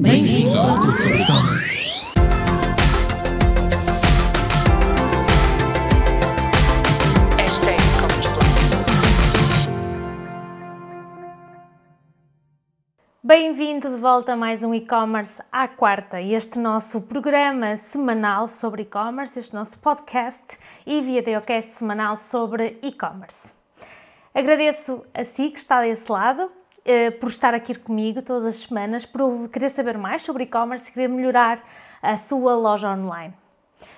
Bem-vindos ao e-commerce life. Bem-vindo de volta a mais um e-commerce à quarta, este nosso programa semanal sobre e-commerce, este nosso podcast e videocast semanal sobre e-commerce. Agradeço a si que está desse lado eh, por estar aqui comigo todas as semanas, por querer saber mais sobre e-commerce e querer melhorar a sua loja online.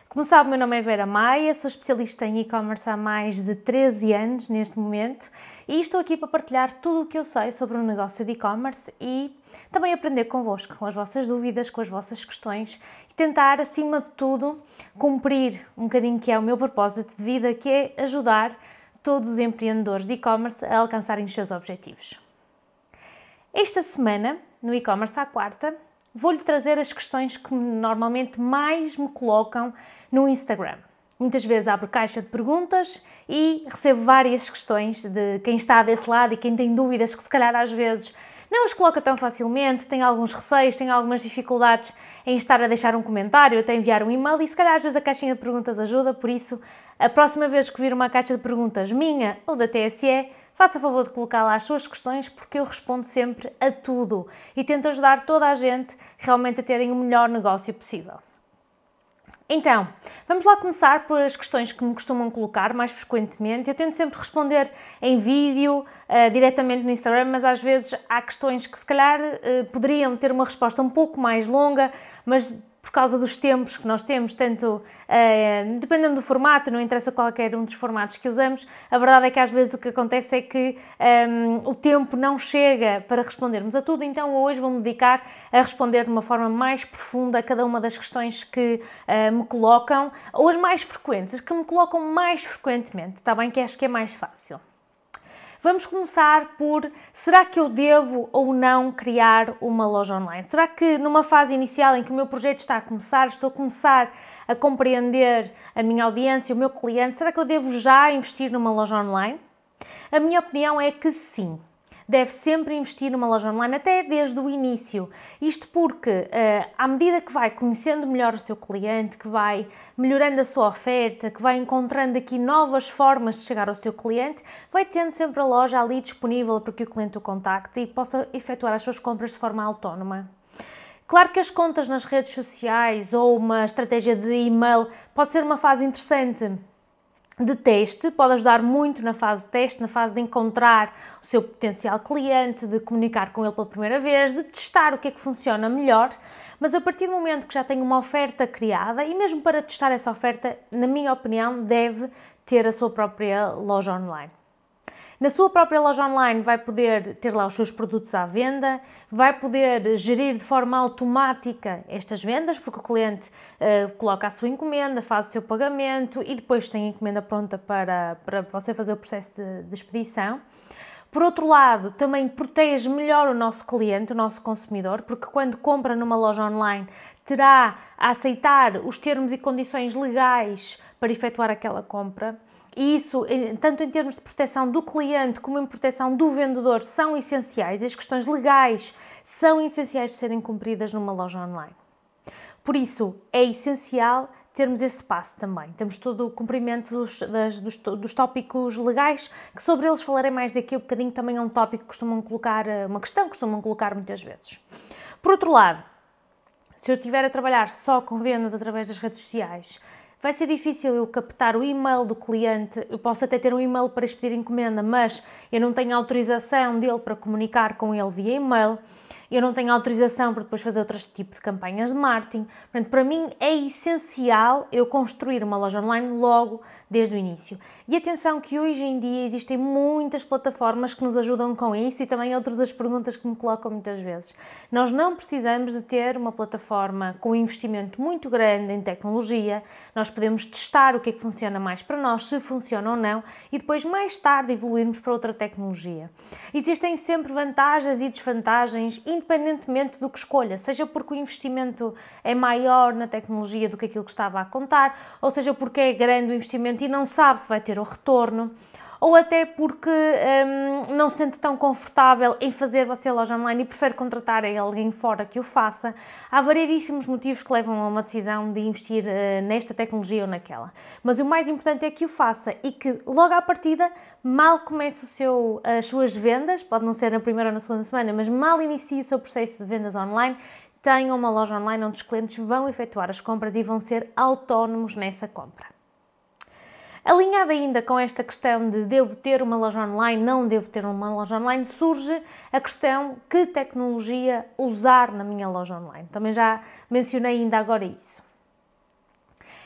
Como sabe, meu nome é Vera Maia, sou especialista em e-commerce há mais de 13 anos neste momento e estou aqui para partilhar tudo o que eu sei sobre o negócio de e-commerce e também aprender convosco, com as vossas dúvidas, com as vossas questões e tentar, acima de tudo, cumprir um bocadinho que é o meu propósito de vida, que é ajudar todos os empreendedores de e-commerce a alcançarem os seus objetivos. Esta semana, no e-commerce à quarta, vou-lhe trazer as questões que normalmente mais me colocam no Instagram. Muitas vezes abro caixa de perguntas e recebo várias questões de quem está desse lado e quem tem dúvidas que se calhar às vezes não as coloca tão facilmente, tem alguns receios, tem algumas dificuldades em estar a deixar um comentário, até enviar um e-mail e se calhar às vezes a caixinha de perguntas ajuda, por isso a próxima vez que vir uma caixa de perguntas minha ou da TSE, faça favor de colocar lá as suas questões porque eu respondo sempre a tudo e tento ajudar toda a gente realmente a terem o melhor negócio possível. Então, vamos lá começar por as questões que me costumam colocar mais frequentemente. Eu tento sempre responder em vídeo, uh, diretamente no Instagram, mas às vezes há questões que se calhar uh, poderiam ter uma resposta um pouco mais longa, mas por causa dos tempos que nós temos, tanto uh, dependendo do formato, não interessa qualquer um dos formatos que usamos, a verdade é que às vezes o que acontece é que um, o tempo não chega para respondermos a tudo, então hoje vou-me dedicar a responder de uma forma mais profunda a cada uma das questões que uh, me colocam, ou as mais frequentes, as que me colocam mais frequentemente, está bem? Que acho que é mais fácil. Vamos começar por será que eu devo ou não criar uma loja online? Será que numa fase inicial em que o meu projeto está a começar, estou a começar a compreender a minha audiência, o meu cliente, será que eu devo já investir numa loja online? A minha opinião é que sim deve sempre investir numa loja online, até desde o início. Isto porque, uh, à medida que vai conhecendo melhor o seu cliente, que vai melhorando a sua oferta, que vai encontrando aqui novas formas de chegar ao seu cliente, vai tendo sempre a loja ali disponível para que o cliente o contacte e possa efetuar as suas compras de forma autónoma. Claro que as contas nas redes sociais ou uma estratégia de e-mail pode ser uma fase interessante de teste, pode ajudar muito na fase de teste, na fase de encontrar o seu potencial cliente, de comunicar com ele pela primeira vez, de testar o que é que funciona melhor, mas a partir do momento que já tem uma oferta criada, e mesmo para testar essa oferta, na minha opinião, deve ter a sua própria loja online. Na sua própria loja online vai poder ter lá os seus produtos à venda, vai poder gerir de forma automática estas vendas, porque o cliente uh, coloca a sua encomenda, faz o seu pagamento e depois tem a encomenda pronta para, para você fazer o processo de, de expedição. Por outro lado, também protege melhor o nosso cliente, o nosso consumidor, porque quando compra numa loja online terá a aceitar os termos e condições legais para efetuar aquela compra. E isso, tanto em termos de proteção do cliente como em proteção do vendedor, são essenciais. As questões legais são essenciais de serem cumpridas numa loja online. Por isso, é essencial termos esse passo também. Temos todo o cumprimento dos, das, dos, dos, tópicos legais, que sobre eles falarei mais daqui a um bocadinho, também é um tópico que costumam colocar, eh, uma questão que costumam colocar muitas vezes. Por outro lado, se eu estiver a trabalhar só com vendas através das redes sociais, vai ser difícil eu captar o e-mail do cliente. Eu posso até ter um e-mail para expedir encomenda, mas eu não tenho autorização dele para comunicar com ele via e-mail eu não tenho autorização para depois fazer outros tipos de campanhas de marketing. Portanto, para mim é essencial eu construir uma loja online logo desde o início. E atenção que hoje em dia existem muitas plataformas que nos ajudam com isso e também outra das perguntas que me colocam muitas vezes. Nós não precisamos de ter uma plataforma com um investimento muito grande em tecnologia, nós podemos testar o que é que funciona mais para nós, se funciona ou não, e depois mais tarde evoluirmos para outra tecnologia. Existem sempre vantagens e desvantagens independentemente do que escolha, seja porque o investimento é maior na tecnologia do que aquilo que estava a contar, ou seja porque é grande o investimento e não sabe se vai ter o retorno, ou até porque um, não se sente tão confortável em fazer você loja online e prefere contratar alguém fora que o faça. Há variedíssimos motivos que levam a uma decisão de investir uh, nesta tecnologia ou naquela. Mas o mais importante é que o faça e que logo à partida, mal comece o seu, as suas vendas, pode não ser na primeira ou na segunda semana, mas mal inicie o seu processo de vendas online, tenham uma loja online onde os clientes vão efetuar as compras e vão ser autónomos nessa compra. Alinhada ainda com esta questão de devo ter uma loja online, não devo ter uma loja online, surge a questão que tecnologia usar na minha loja online. Também já mencionei ainda agora isso.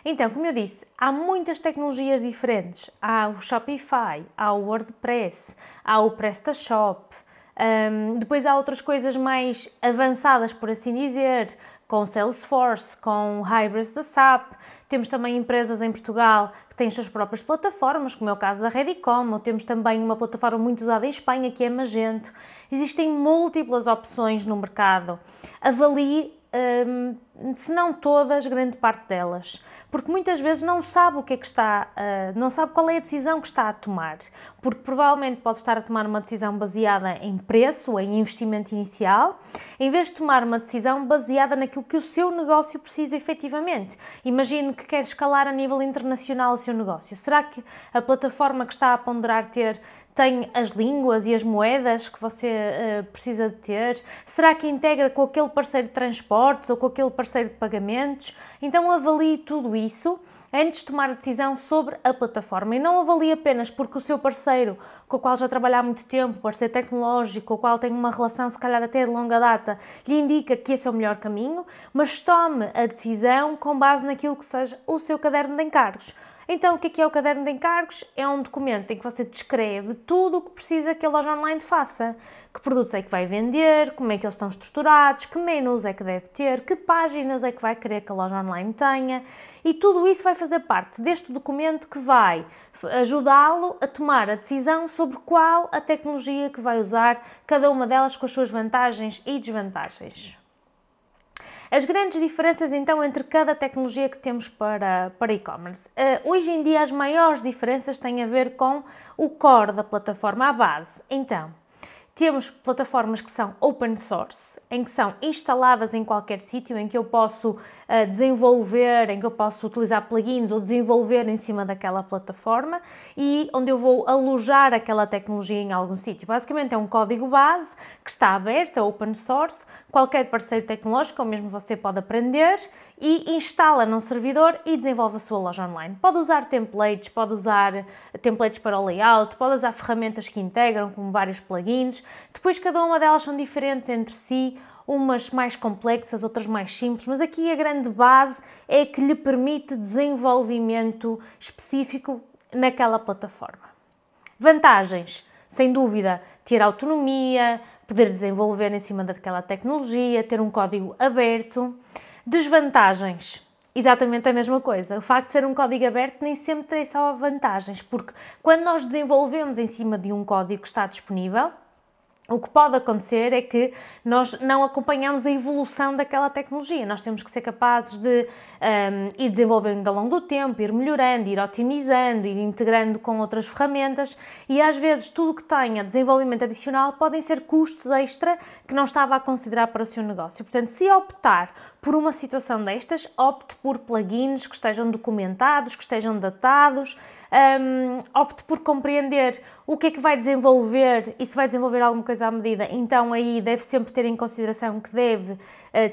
Então, como eu disse, há muitas tecnologias diferentes. Há o Shopify, há o WordPress, há o PrestaShop. Um, depois há outras coisas mais avançadas, por assim dizer, com Salesforce, com Hybris da SAP. Temos também empresas em Portugal que têm as suas próprias plataformas, como é o caso da Redicom, ou temos também uma plataforma muito usada em Espanha, que é Magento. Existem múltiplas opções no mercado. Avalie se não todas, grande parte delas, porque muitas vezes não sabe o que é que está, uh, não sabe qual é a decisão que está a tomar, porque provavelmente pode estar a tomar uma decisão baseada em preço, em investimento inicial, em vez de tomar uma decisão baseada naquilo que o seu negócio precisa efetivamente. Imagine que quer escalar a nível internacional o seu negócio. Será que a plataforma que está a ponderar ter tem as línguas e as moedas que você uh, precisa de ter? Será que integra com aquele parceiro de transportes ou com aquele parceiro de pagamentos? Então avalie tudo isso antes de tomar a decisão sobre a plataforma e não avalie apenas porque o seu parceiro, com o qual já trabalha há muito tempo, parceiro tecnológico, com o qual tem uma relação se calhar até de longa data, lhe indica que esse é o melhor caminho, mas tome a decisão com base naquilo que seja o seu caderno de encargos. Então, o que é, que é o caderno de encargos? É um documento em que você descreve tudo o que precisa que a loja online faça. Que produtos é que vai vender, como é que eles estão estruturados, que menus é que deve ter, que páginas é que vai querer que a loja online tenha. E tudo isso vai fazer parte deste documento que vai ajudá-lo a tomar a decisão sobre qual a tecnologia que vai usar, cada uma delas com as suas vantagens e desvantagens. As grandes diferenças então entre cada tecnologia que temos para, para e-commerce. Uh, hoje em dia as maiores diferenças têm a ver com o core da plataforma, a base. Então, temos plataformas que são open source, em que são instaladas em qualquer sítio, em que eu posso uh, desenvolver, em que eu posso utilizar plugins ou desenvolver em cima daquela plataforma e onde eu vou alojar aquela tecnologia em algum sítio. Basicamente é um código base que está aberto, é open source, qualquer parceiro tecnológico, ou mesmo você pode aprender e instala num servidor e desenvolve a sua loja online. Pode usar templates, pode usar templates para o layout, pode usar ferramentas que integram, como vários plugins. Depois, cada uma delas são diferentes entre si, umas mais complexas, outras mais simples, mas aqui a grande base é que lhe permite desenvolvimento específico naquela plataforma. Vantagens, sem dúvida, ter autonomia, poder desenvolver em cima daquela tecnologia, ter um código aberto. Desvantagens. Exatamente a mesma coisa. O facto de ser um código aberto nem sempre tem só vantagens, porque quando nós desenvolvemos em cima de um código que está disponível, o que pode acontecer é que nós não acompanhamos a evolução daquela tecnologia. Nós temos que ser capazes de um, ir desenvolvendo ao longo do tempo, ir melhorando, ir otimizando, ir integrando com outras ferramentas e às vezes tudo que tenha desenvolvimento adicional podem ser custos extra que não estava a considerar para o seu negócio. Portanto, se optar por uma situação destas, opte por plugins que estejam documentados, que estejam datados, um, opte por compreender o que é que vai desenvolver e se vai desenvolver alguma coisa à medida, então aí deve sempre ter em consideração que deve uh,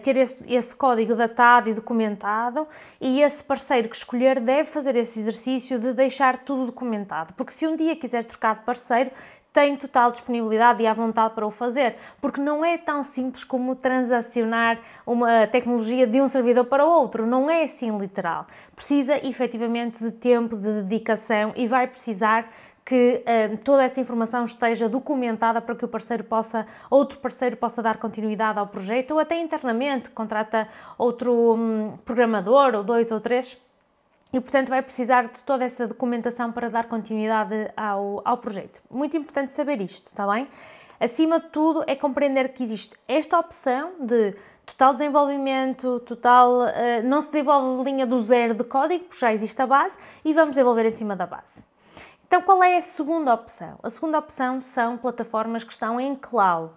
ter esse, esse, código datado e documentado e esse parceiro que escolher deve fazer esse exercício de deixar tudo documentado, porque se um dia quiser trocar de parceiro, tem total disponibilidade e à vontade para o fazer, porque não é tão simples como transacionar uma tecnologia de um servidor para o outro, não é assim literal. Precisa efetivamente de tempo, de dedicação e vai precisar que uh, toda essa informação esteja documentada para que o parceiro possa, outro parceiro possa dar continuidade ao projeto ou até internamente contrata outro um, programador ou dois ou três e, portanto, vai precisar de toda essa documentação para dar continuidade ao, ao projeto. Muito importante saber isto, está bem? Acima de tudo, é compreender que existe esta opção de total desenvolvimento, total. Uh, não se desenvolve linha do zero de código, porque já existe a base, e vamos desenvolver em cima da base. Então, qual é a segunda opção? A segunda opção são plataformas que estão em cloud,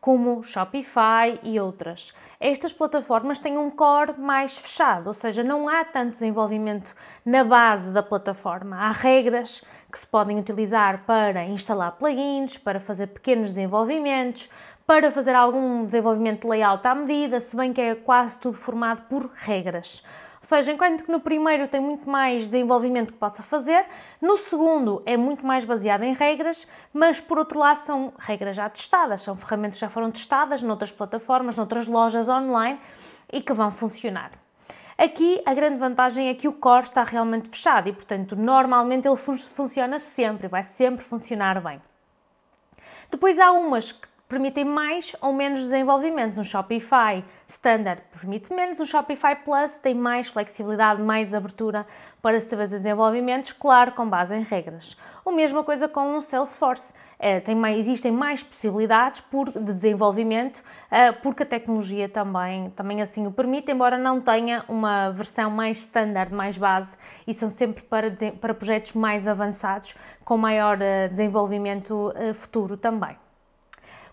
como Shopify e outras. Estas plataformas têm um core mais fechado, ou seja, não há tanto desenvolvimento na base da plataforma. Há regras que se podem utilizar para instalar plugins, para fazer pequenos desenvolvimentos, para fazer algum desenvolvimento de layout à medida, se bem que é quase tudo formado por regras. Ou seja, enquanto que no primeiro tem muito mais desenvolvimento que possa fazer, no segundo é muito mais baseado em regras, mas por outro lado são regras já testadas, são ferramentas que já foram testadas noutras plataformas, noutras lojas online e que vão funcionar. Aqui a grande vantagem é que o core está realmente fechado e, portanto, normalmente ele fun funciona sempre, vai sempre funcionar bem. Depois há umas que permitem mais ou menos desenvolvimentos. Um Shopify Standard permite menos, um Shopify Plus tem mais flexibilidade, mais abertura para se fazer desenvolvimentos, claro, com base em regras. O mesma coisa com um Salesforce. É, tem mais, existem mais possibilidades por, de desenvolvimento, é, porque a tecnologia também, também assim o permite, embora não tenha uma versão mais standard, mais base, e são sempre para, para projetos mais avançados, com maior uh, desenvolvimento uh, futuro também.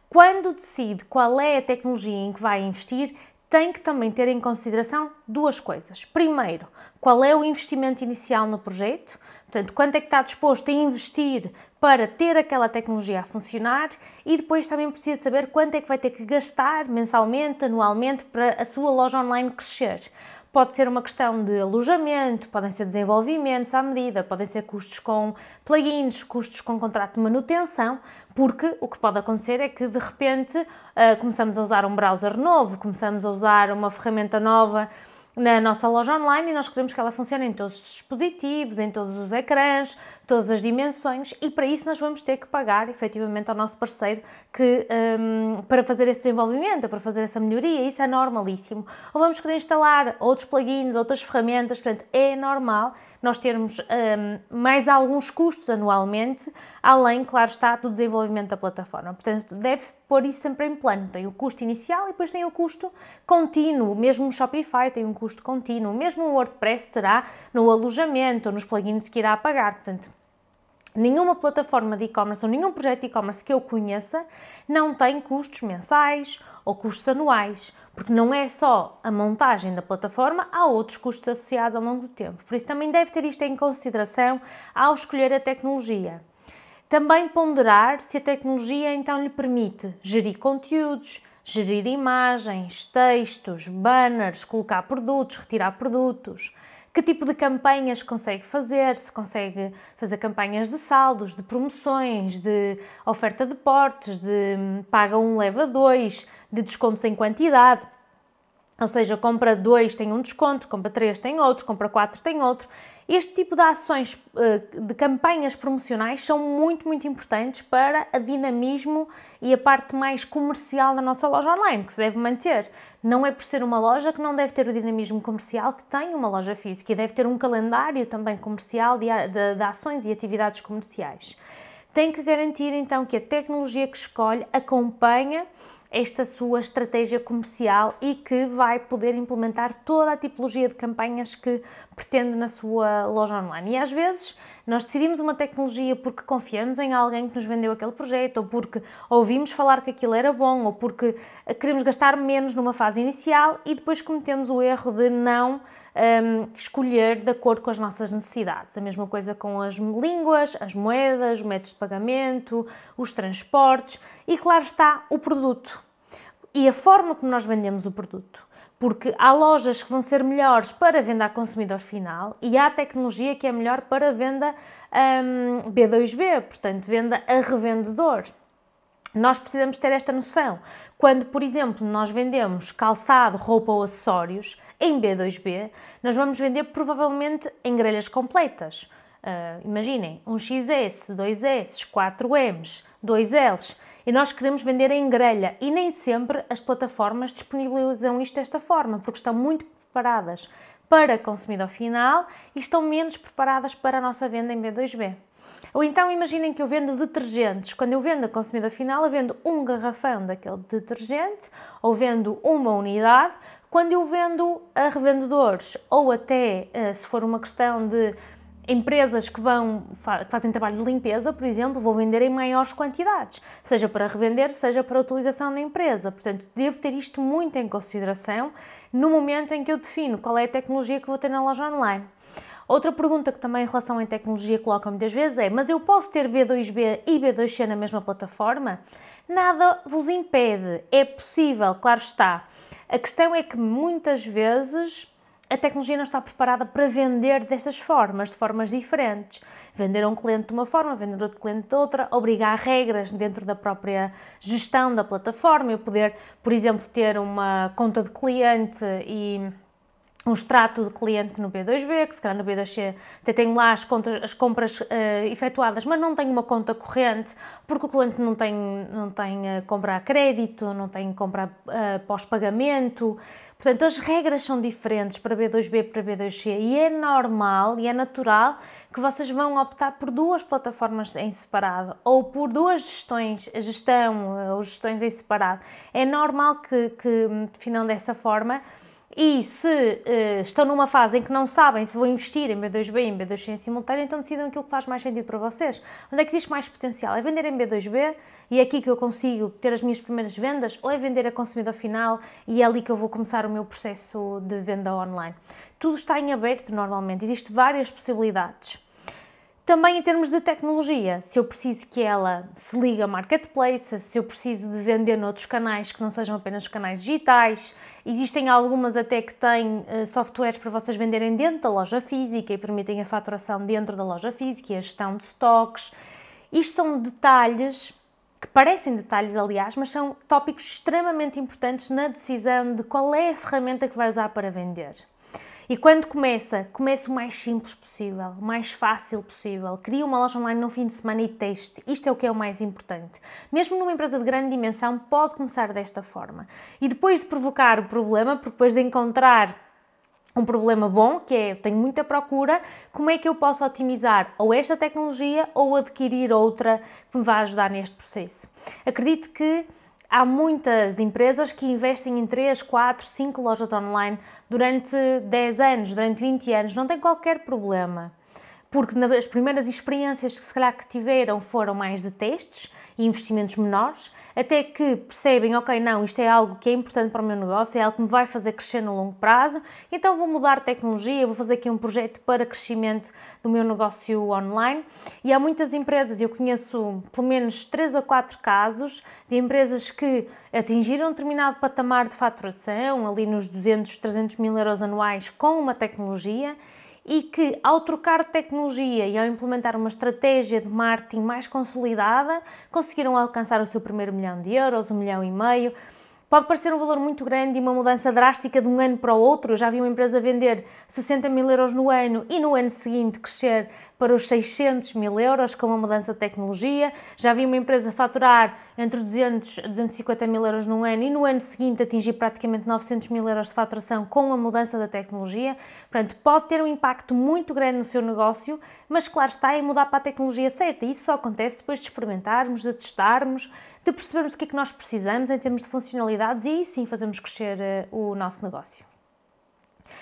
Quando decide qual é a tecnologia em que vai investir, tem que também ter em consideração duas coisas. Primeiro, qual é o investimento inicial no projeto, portanto, quanto é que está disposto a investir para ter aquela tecnologia a funcionar e depois também precisa saber quanto é que vai ter que gastar mensalmente, anualmente para a sua loja online crescer. Pode ser uma questão de alojamento, podem ser desenvolvimentos à medida, podem ser custos com plugins, custos com contrato de manutenção, porque o que pode acontecer é que de repente uh, começamos a usar um browser novo, começamos a usar uma ferramenta nova na nossa loja online e nós queremos que ela funcione em todos os dispositivos, em todos os ecrãs, todas as dimensões e para isso nós vamos ter que pagar efetivamente ao nosso parceiro que, um, para fazer esse desenvolvimento, para fazer essa melhoria, isso é normalíssimo. Ou vamos querer instalar outros plugins, outras ferramentas, portanto é normal nós termos um, mais alguns custos anualmente, além, claro está, do desenvolvimento da plataforma. Portanto, deve pôr isso sempre em plano. Tem o custo inicial e depois tem o custo contínuo. Mesmo o Shopify tem um custo contínuo. Mesmo o WordPress terá no alojamento nos plugins que irá pagar. Portanto, nenhuma plataforma de e-commerce ou nenhum projeto de e-commerce que eu conheça não tem custos mensais ou custos anuais porque não é só a montagem da plataforma, há outros custos associados ao longo do tempo. Por isso também deve ter isto em consideração ao escolher a tecnologia. Também ponderar se a tecnologia então lhe permite gerir conteúdos, gerir imagens, textos, banners, colocar produtos, retirar produtos, que tipo de campanhas consegue fazer, se consegue fazer campanhas de saldos, de promoções, de oferta de portes, de hum, paga um, leva dois, de descontos em quantidade. Ou seja, compra 2 tem um desconto, compra 3 tem outro, compra 4 tem outro. Este tipo de ações eh, de campanhas promocionais são muito, muito importantes para a dinamismo e a parte mais comercial da nossa loja online, que se deve manter. Não é por ser uma loja que não deve ter o dinamismo comercial que tem uma loja física e deve ter um calendário também comercial de, de, de ações e atividades comerciais. Tem que garantir então que a tecnologia que escolhe acompanha esta sua estratégia comercial e que vai poder implementar toda a tipologia de campanhas que pretende na sua loja online. E às vezes nós decidimos uma tecnologia porque confiamos em alguém que nos vendeu aquele projeto, ou porque ouvimos falar que aquilo era bom, ou porque queremos gastar menos numa fase inicial e depois cometemos o erro de não um, escolher de acordo com as nossas necessidades. A mesma coisa com as línguas, as moedas, os métodos de pagamento, os transportes e, claro está, o produto e a forma como nós vendemos o produto. Porque há lojas que vão ser melhores para venda a consumidor final e há tecnologia que é melhor para venda um, B2B, portanto, venda a revendedor. Nós precisamos ter esta noção. Quando, por exemplo, nós vendemos calçado, roupa ou acessórios em B2B, nós vamos vender provavelmente em grelhas completas. Uh, imaginem, um XS, 2S, 4Ms, 2Ls, e nós queremos vender em grelha e nem sempre as plataformas disponibilizam isto desta forma, porque estão muito preparadas para consumidor final e estão menos preparadas para a nossa venda em B2B. Ou então imaginem que eu vendo detergentes. Quando eu vendo a consumidor final, eu vendo um garrafão daquele detergente ou vendo uma unidade. Quando eu vendo a revendedores ou até, eh, se for uma questão de empresas que vão fazem trabalho de limpeza, por exemplo, vou vender em maiores quantidades, seja para revender, seja para utilização na empresa. Portanto, devo ter isto muito em consideração no momento em que eu defino qual é a tecnologia que vou ter na loja online. Outra pergunta que também em relação à tecnologia colocam muitas vezes é: mas eu posso ter B2B e B2C na mesma plataforma? Nada vos impede, é possível, claro está. A questão é que muitas vezes a tecnologia não está preparada para vender destas formas, de formas diferentes. Vender a um cliente de uma forma, vender a outro cliente de outra, obrigar regras dentro da própria gestão da plataforma. Eu poder, por exemplo, ter uma conta de cliente e um extrato de cliente no B2B, que se calhar no B2C até tenho lá as, contas, as compras uh, efetuadas, mas não tenho uma conta corrente, porque o cliente não tem, não tem uh, compra a crédito, não tem compra uh, pós-pagamento. Portanto, as regras são diferentes para B2B e para B2C e é normal e é natural que vocês vão optar por duas plataformas em separado ou por duas gestões, gestão ou gestões em separado. É normal que, que definam dessa forma e se uh, estão numa fase em que não sabem se vão investir em B2B e em B2C em simultâneo, então decidam aquilo que faz mais sentido para vocês. Onde é que existe mais potencial? É vender em B2B e é aqui que eu consigo ter as minhas primeiras vendas ou é vender a consumidor final e é ali que eu vou começar o meu processo de venda online? Tudo está em aberto normalmente, existem várias possibilidades. Também em termos de tecnologia, se eu preciso que ela se ligue a marketplace, se eu preciso de vender noutros canais que não sejam apenas canais digitais, existem algumas até que têm uh, softwares para vocês venderem dentro da loja física e permitem a faturação dentro da loja física e a gestão de stocks. Isto são detalhes que parecem detalhes, aliás, mas são tópicos extremamente importantes na decisão de qual é a ferramenta que vai usar para vender. E quando começa, comece o mais simples possível, o mais fácil possível. Cria uma loja online no fim de semana e teste. Isto é o que é o mais importante. Mesmo numa empresa de grande dimensão, pode começar desta forma. E depois de provocar o problema, depois de encontrar um problema bom, que é eu tenho muita procura, como é que eu posso otimizar ou esta tecnologia ou adquirir outra que me vá ajudar neste processo? Acredito que Há muitas empresas que investem em 3, 4, 5 lojas online durante 10 anos, durante 20 anos, não tem qualquer problema. Porque as primeiras experiências que se calhar que tiveram foram mais de testes e investimentos menores, até que percebem, ok, não, isto é algo que é importante para o meu negócio, é algo que me vai fazer crescer no longo prazo, então vou mudar tecnologia, vou fazer aqui um projeto para crescimento do meu negócio online. E há muitas empresas, eu conheço pelo menos 3 a 4 casos de empresas que atingiram um determinado patamar de faturação, ali nos 200, 300 mil euros anuais, com uma tecnologia e que, ao trocar tecnologia e ao implementar uma estratégia de marketing mais consolidada, conseguiram alcançar o seu primeiro milhão de euros, um milhão e meio. Pode parecer um valor muito grande e uma mudança drástica de um ano para o outro. Eu já vi uma empresa vender 60 mil euros no ano e no ano seguinte crescer para os 600 mil euros com uma mudança de tecnologia. Já vi uma empresa faturar entre 200 a 250 mil euros no ano e no ano seguinte atingir praticamente 900 mil euros de faturação com a mudança da tecnologia. Portanto, pode ter um impacto muito grande no seu negócio, mas claro está, é mudar para a tecnologia certa. Isso só acontece depois de experimentarmos, de testarmos, de percebermos o que é que nós precisamos em termos de funcionalidades e aí sim fazemos crescer uh, o nosso negócio.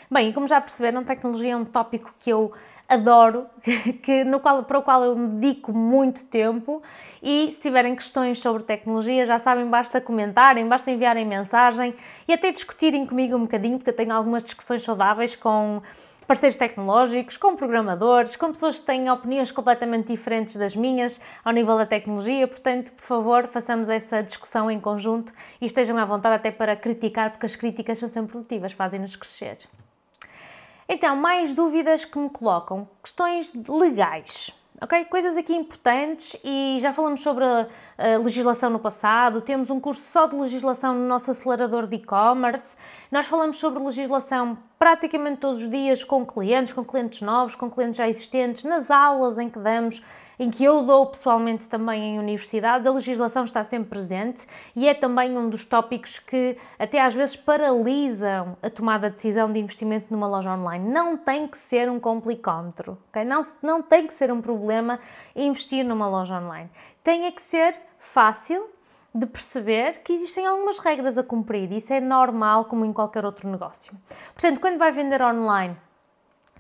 Bem, e como já perceberam, tecnologia é um tópico que eu adoro, que, no qual, para o qual eu me dedico muito tempo. E se tiverem questões sobre tecnologia, já sabem, basta comentarem, basta enviarem mensagem e até discutirem comigo um bocadinho, porque eu tenho algumas discussões saudáveis com parceiros tecnológicos, com programadores, com pessoas que têm opiniões completamente diferentes das minhas ao nível da tecnologia. Portanto, por favor, façamos essa discussão em conjunto e estejam à vontade até para criticar, porque as críticas são sempre produtivas, fazem-nos crescer. Então, mais dúvidas que me colocam? Questões legais. Ok? Coisas aqui importantes e já falamos sobre a legislação no passado, temos um curso só de legislação no nosso acelerador de e-commerce. Nós falamos sobre legislação praticamente todos os dias com clientes, com clientes novos, com clientes já existentes, nas aulas em que damos em que eu dou pessoalmente também em universidades, a legislação está sempre presente e é também um dos tópicos que até às vezes paralisam a tomada de decisão de investimento numa loja online. Não tem que ser um complicómetro, ok? Não, não tem que ser um problema investir numa loja online. Tem é que ser fácil de perceber que existem algumas regras a cumprir. Isso é normal, como em qualquer outro negócio. Portanto, quando vai vender online,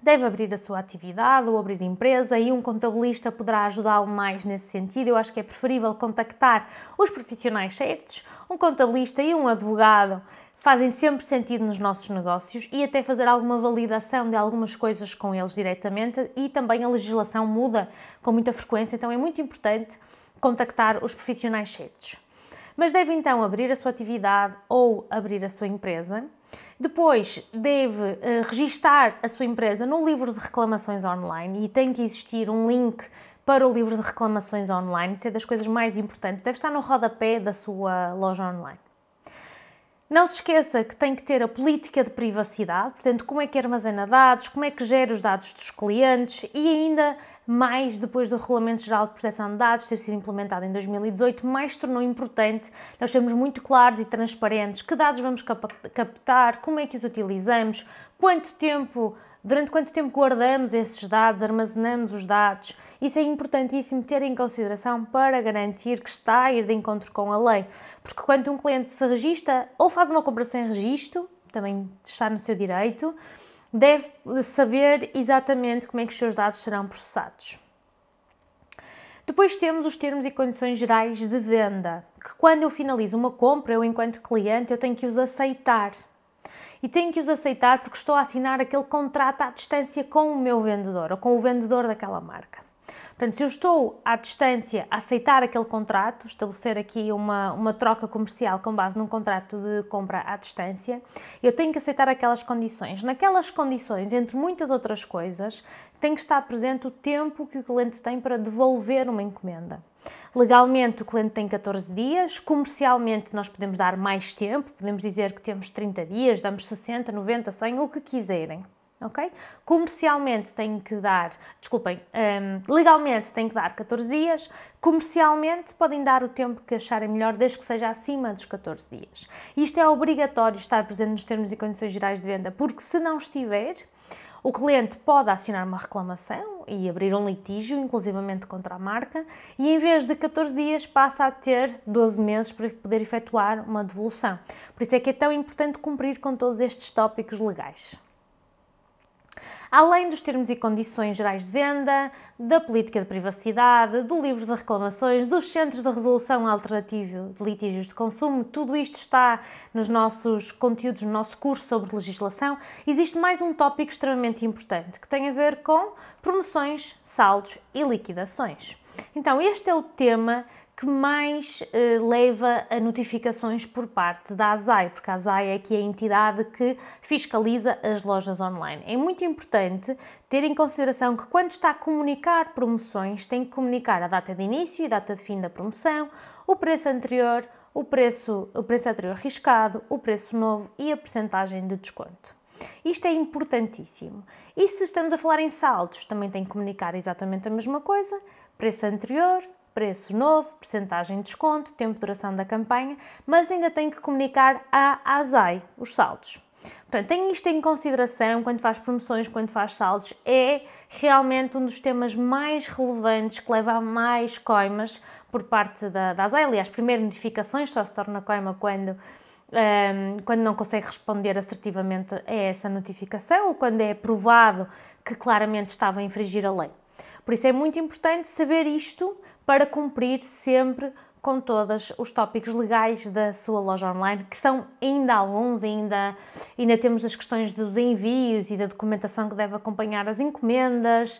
deve abrir a sua atividade ou abrir empresa e um contabilista poderá ajudá-lo mais nesse sentido. Eu acho que é preferível contactar os profissionais certos, um contabilista e um advogado fazem sempre sentido nos nossos negócios e até fazer alguma validação de algumas coisas com eles diretamente e também a legislação muda com muita frequência, então é muito importante contactar os profissionais certos. Mas deve então abrir a sua atividade ou abrir a sua empresa depois deve uh, registar a sua empresa no livro de reclamações online e tem que existir um link para o livro de reclamações online. Isso é das coisas mais importantes. Deve estar no rodapé da sua loja online. Não se esqueça que tem que ter a política de privacidade, portanto, como é que armazena dados, como é que gera os dados dos clientes e ainda mais depois do Regulamento Geral de Proteção de Dados ter sido implementado em 2018, mais tornou importante nós sermos muito claros e transparentes que dados vamos captar, como é que os utilizamos, quanto tempo, durante quanto tempo guardamos esses dados, armazenamos os dados. Isso é importantíssimo ter em consideração para garantir que está a ir de encontro com a lei. Porque quando um cliente se registra ou faz uma compra sem registro, também está no seu direito, deve saber exatamente como é que os seus dados serão processados. Depois temos os termos e condições gerais de venda, que quando eu finalizo uma compra, eu enquanto cliente, eu tenho que os aceitar. E tenho que os aceitar porque estou a assinar aquele contrato à distância com o meu vendedor ou com o vendedor daquela marca. Portanto, se eu estou à distância a aceitar aquele contrato, estabelecer aqui uma, uma troca comercial com base num contrato de compra à distância, eu tenho que aceitar aquelas condições. Naquelas condições, entre muitas outras coisas, tem que estar presente o tempo que o cliente tem para devolver uma encomenda. Legalmente, o cliente tem 14 dias, comercialmente, nós podemos dar mais tempo, podemos dizer que temos 30 dias, damos 60, 90, 100, o que quiserem ok? Comercialmente tem que dar, desculpem, um, legalmente tem que dar 14 dias, comercialmente podem dar o tempo que acharem melhor, desde que seja acima dos 14 dias. Isto é obrigatório estar presente nos termos e condições gerais de venda, porque se não estiver, o cliente pode assinar uma reclamação e abrir um litígio, inclusivamente contra a marca, e em vez de 14 dias passa a ter 12 meses para poder efetuar uma devolução. Por isso é que é tão importante cumprir com todos estes tópicos legais além dos termos e condições gerais de venda, da política de privacidade, do livro de reclamações, dos centros de resolução alternativa de litígios de consumo, tudo isto está nos nossos conteúdos, no nosso curso sobre legislação. Existe mais um tópico extremamente importante que tem a ver com promoções, saldos e liquidações. Então, este é o tema que mais uh, leva a notificações por parte da ASAI, porque a ASAI é que é a entidade que fiscaliza as lojas online. É muito importante ter em consideração que quando está a comunicar promoções, tem que comunicar a data de início e data de fim da promoção, o preço anterior, o preço, o preço anterior riscado, o preço novo e a percentagem de desconto. Isto é importantíssimo. E se estamos a falar em saldos, também tem que comunicar exatamente a mesma coisa, preço anterior, preço novo, percentagem de desconto, tempo de duração da campanha, mas ainda tem que comunicar à ASAI os saldos. Portanto, tenha isto em consideração quando faz promoções, quando faz saldos. É realmente um dos temas mais relevantes que leva a mais coimas por parte da, da ASAI. Aliás, primeiro notificações só se torna coima quando, um, quando não consegue responder assertivamente a essa notificação ou quando é provado que claramente estava a infringir a lei. Por isso é muito importante saber isto para cumprir sempre com todos os tópicos legais da sua loja online, que são ainda alguns, ainda, ainda temos as questões dos envios e da documentação que deve acompanhar as encomendas,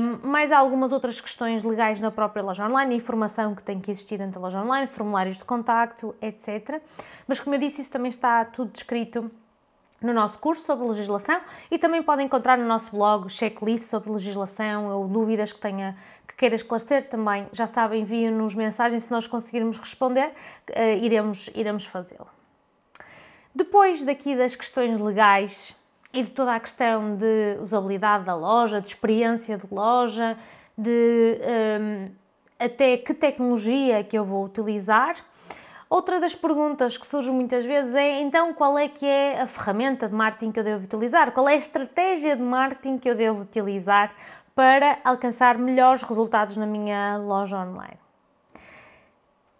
um, mais algumas outras questões legais na própria loja online, informação que tem que existir dentro da loja online, formulários de contacto, etc. Mas como eu disse, isso também está tudo descrito no nosso curso sobre legislação e também podem encontrar no nosso blog checklist sobre legislação ou dúvidas que tenha que queira esclarecer também, já sabem, enviem-nos mensagens, se nós conseguirmos responder, uh, iremos, iremos fazê-lo. Depois daqui das questões legais e de toda a questão de usabilidade da loja, de experiência de loja, de ehm, até que tecnologia que eu vou utilizar, Outra das perguntas que surge muitas vezes é então qual é que é a ferramenta de marketing que eu devo utilizar? Qual é a estratégia de marketing que eu devo utilizar para alcançar melhores resultados na minha loja online?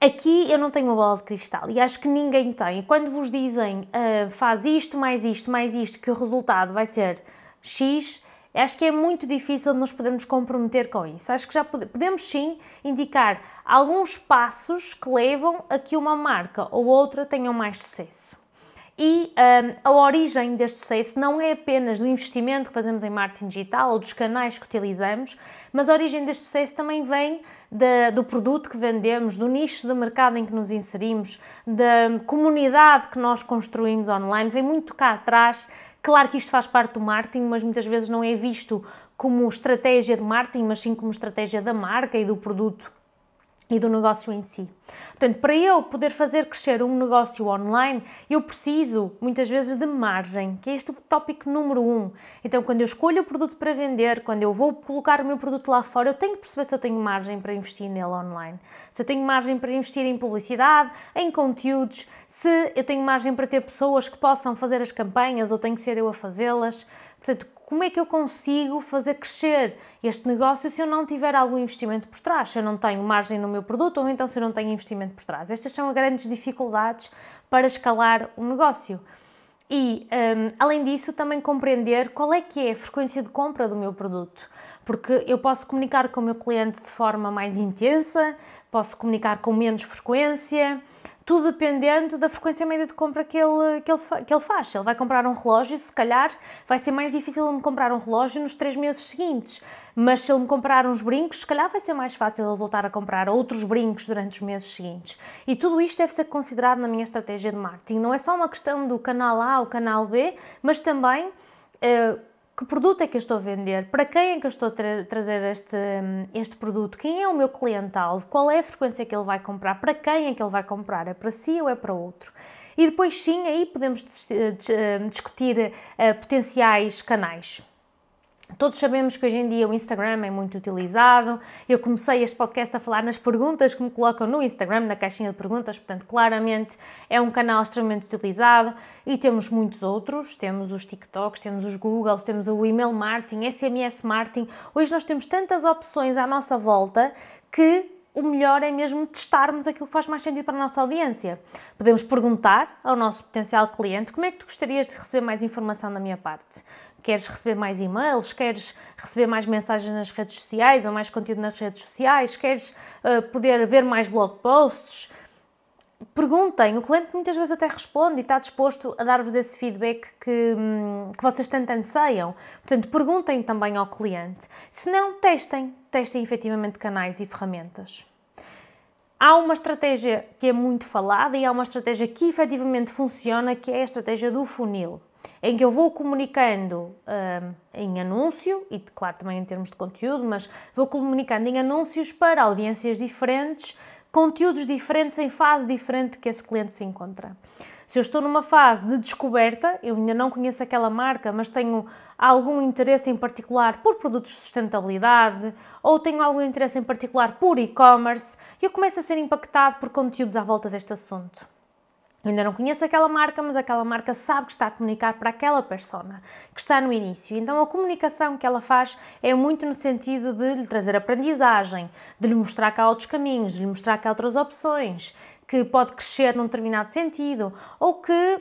Aqui eu não tenho uma bola de cristal e acho que ninguém tem. Quando vos dizem uh, faz isto, mais isto, mais isto, que o resultado vai ser X, Acho que é muito difícil nos podermos comprometer com isso. Acho que já podemos sim indicar alguns passos que levam a que uma marca ou outra tenham mais sucesso. E um, a origem deste sucesso não é apenas do investimento que fazemos em marketing digital ou dos canais que utilizamos, mas a origem deste sucesso também vem de, do produto que vendemos, do nicho de mercado em que nos inserimos, da comunidade que nós construímos online, vem muito cá atrás. Claro que isto faz parte do marketing, mas muitas vezes não é visto como estratégia de marketing, mas sim como estratégia da marca e do produto e do negócio em si. Portanto, para eu poder fazer crescer um negócio online, eu preciso muitas vezes de margem, que é este o tópico número um. Então, quando eu escolho o produto para vender, quando eu vou colocar o meu produto lá fora, eu tenho que perceber se eu tenho margem para investir nele online. Se eu tenho margem para investir em publicidade, em conteúdos, se eu tenho margem para ter pessoas que possam fazer as campanhas ou tenho que ser eu a fazê-las. Portanto, como é que eu consigo fazer crescer este negócio se eu não tiver algum investimento por trás? Se eu não tenho margem no meu produto ou então se eu não tenho investimento por trás? Estas são as grandes dificuldades para escalar um negócio. E, um, além disso, também compreender qual é que é a frequência de compra do meu produto. Porque eu posso comunicar com o meu cliente de forma mais intensa, posso comunicar com menos frequência, tudo dependendo da frequência média de compra que ele, que ele, que ele faz. Se ele vai comprar um relógio, se calhar vai ser mais difícil ele me comprar um relógio nos três meses seguintes. Mas se ele me comprar uns brincos, se calhar vai ser mais fácil ele voltar a comprar outros brincos durante os meses seguintes. E tudo isto deve ser considerado na minha estratégia de marketing. Não é só uma questão do canal A ou canal B, mas também. Uh, que produto é que eu estou a vender, para quem é que eu estou a tra trazer este, este produto, quem é o meu cliente-alvo, qual é a frequência que ele vai comprar, para quem é que ele vai comprar, é para si ou é para outro. E depois sim, aí podemos discutir uh, potenciais canais. Todos sabemos que hoje em dia o Instagram é muito utilizado. Eu comecei este podcast a falar nas perguntas que me colocam no Instagram, na caixinha de perguntas, portanto, claramente é um canal extremamente utilizado e temos muitos outros. Temos os TikToks, temos os Googles, temos o email marketing, SMS marketing. Hoje nós temos tantas opções à nossa volta que o melhor é mesmo testarmos aquilo que faz mais sentido para a nossa audiência. Podemos perguntar ao nosso potencial cliente como é que tu gostarias de receber mais informação da minha parte. Queres receber mais e-mails? Queres receber mais mensagens nas redes sociais ou mais conteúdo nas redes sociais? Queres uh, poder ver mais blog posts? Perguntem, o cliente muitas vezes até responde e está disposto a dar-vos esse feedback que, hum, que vocês tanto anseiam. Portanto, perguntem também ao cliente. Se não, testem, testem efetivamente canais e ferramentas. Há uma estratégia que é muito falada e há uma estratégia que efetivamente funciona, que é a estratégia do funil em que eu vou comunicando um, em anúncio, e claro também em termos de conteúdo, mas vou comunicando em anúncios para audiências diferentes, conteúdos diferentes em fase diferente que esse cliente se encontra. Se eu estou numa fase de descoberta, eu ainda não conheço aquela marca, mas tenho algum interesse em particular por produtos de sustentabilidade ou tenho algum interesse em particular por e-commerce, eu começo a ser impactado por conteúdos à volta deste assunto. Eu ainda não conheço aquela marca, mas aquela marca sabe que está a comunicar para aquela persona que está no início. Então a comunicação que ela faz é muito no sentido de lhe trazer aprendizagem, de lhe mostrar que há outros caminhos, de lhe mostrar que há outras opções, que pode crescer num determinado sentido ou que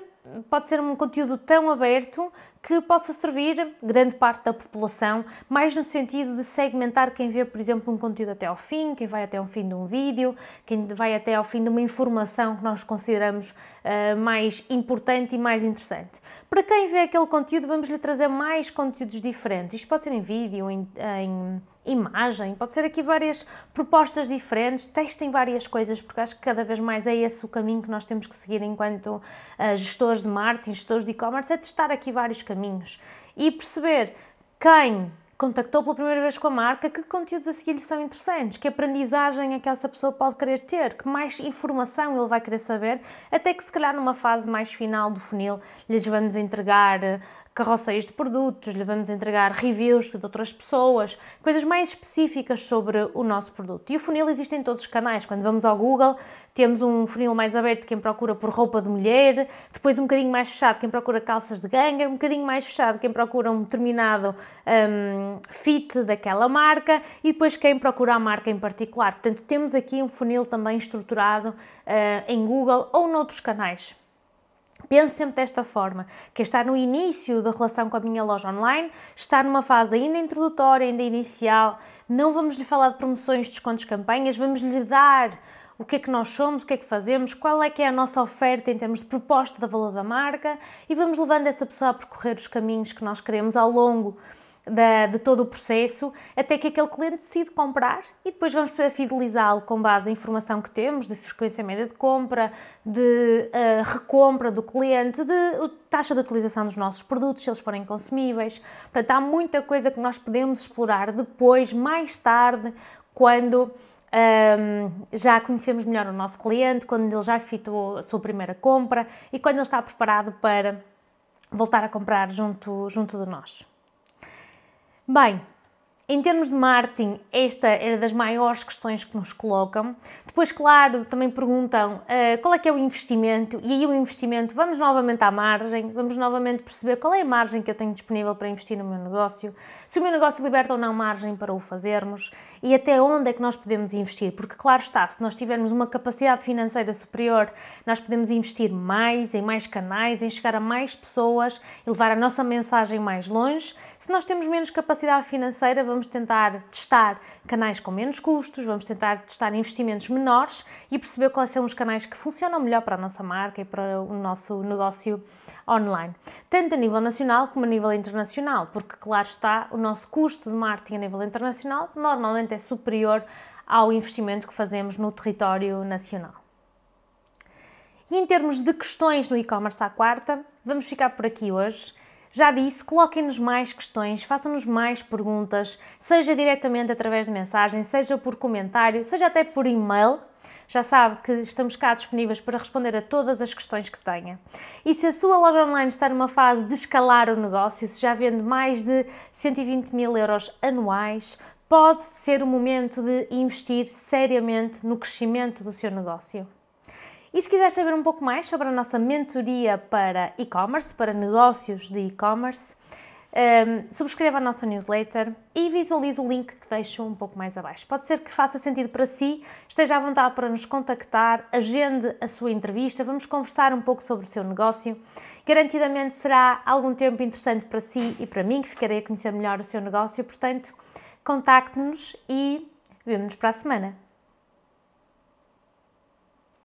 pode ser um conteúdo tão aberto que possa servir grande parte da população, mais no sentido de segmentar quem vê, por exemplo, um conteúdo até ao fim, quem vai até ao fim de um vídeo, quem vai até ao fim de uma informação que nós consideramos uh, mais importante e mais interessante. Para quem vê aquele conteúdo, vamos lhe trazer mais conteúdos diferentes. Isto pode ser em vídeo, em, em imagem, pode ser aqui várias propostas diferentes, testem várias coisas, porque acho que cada vez mais é esse o caminho que nós temos que seguir enquanto uh, gestores de marketing, gestores de e-commerce, é testar aqui vários caminhos e perceber quem contactou pela primeira vez com a marca, que conteúdos a seguir lhe são interessantes, que aprendizagem é que essa pessoa pode querer ter, que mais informação ele vai querer saber, até que se calhar numa fase mais final do funil lhes vamos entregar carroceiros de produtos, lhe vamos entregar reviews de outras pessoas, coisas mais específicas sobre o nosso produto. E o funil existe em todos os canais. Quando vamos ao Google, temos um funil mais aberto quem procura por roupa de mulher, depois um bocadinho mais fechado quem procura calças de ganga, um bocadinho mais fechado quem procura um determinado um, fit daquela marca e depois quem procura a marca em particular. Portanto, temos aqui um funil também estruturado uh, em Google ou noutros canais. Pense sempre desta forma, que é está no início da relação com a minha loja online, está numa fase ainda introdutória, ainda inicial, não vamos lhe falar de promoções, descontos, campanhas, vamos lhe dar o que é que nós somos, o que é que fazemos, qual é que é a nossa oferta em termos de proposta de valor da marca e vamos levando essa pessoa a percorrer os caminhos que nós queremos ao longo da, de todo o processo até que aquele cliente decide comprar e depois vamos fidelizá-lo com base na informação que temos de frequência média de compra, de uh, recompra do cliente, de taxa de utilização dos nossos produtos, se eles forem consumíveis. Portanto, há muita coisa que nós podemos explorar depois, mais tarde, quando um, já conhecemos melhor o nosso cliente, quando ele já efetuou a sua primeira compra e quando ele está preparado para voltar a comprar junto, junto de nós. Bem, em termos de marketing, esta era das maiores questões que nos colocam. Depois, claro, também perguntam uh, qual é que é o investimento, e aí o investimento, vamos novamente à margem, vamos novamente perceber qual é a margem que eu tenho disponível para investir no meu negócio, se o meu negócio liberta ou não margem para o fazermos e até onde é que nós podemos investir, porque claro está, se nós tivermos uma capacidade financeira superior, nós podemos investir mais em mais canais, em chegar a mais pessoas e levar a nossa mensagem mais longe. Se nós temos menos capacidade financeira, vamos tentar testar canais com menos custos, vamos tentar testar investimentos menores e perceber quais são os canais que funcionam melhor para a nossa marca e para o nosso negócio online, tanto a nível nacional como a nível internacional, porque claro está, o nosso custo de marketing a nível internacional normalmente é superior ao investimento que fazemos no território nacional. E em termos de questões no e-commerce à quarta, vamos ficar por aqui hoje. Já disse, coloquem-nos mais questões, façam-nos mais perguntas, seja diretamente através de mensagem, seja por comentário, seja até por e-mail. Já sabe que estamos cá disponíveis para responder a todas as questões que tenha. E se a sua loja online está numa fase de escalar o negócio, se já vende mais de 120 mil euros anuais, pode ser o momento de investir seriamente no crescimento do seu negócio. E se quiser saber um pouco mais sobre a nossa mentoria para e-commerce, para negócios de e-commerce, um, subscreva a nossa newsletter e visualize o link que deixo um pouco mais abaixo. Pode ser que faça sentido para si, esteja à vontade para nos contactar, agende a sua entrevista, vamos conversar um pouco sobre o seu negócio. Garantidamente será algum tempo interessante para si e para mim, que ficarei a conhecer melhor o seu negócio, portanto, contacte-nos e vemo-nos para a semana.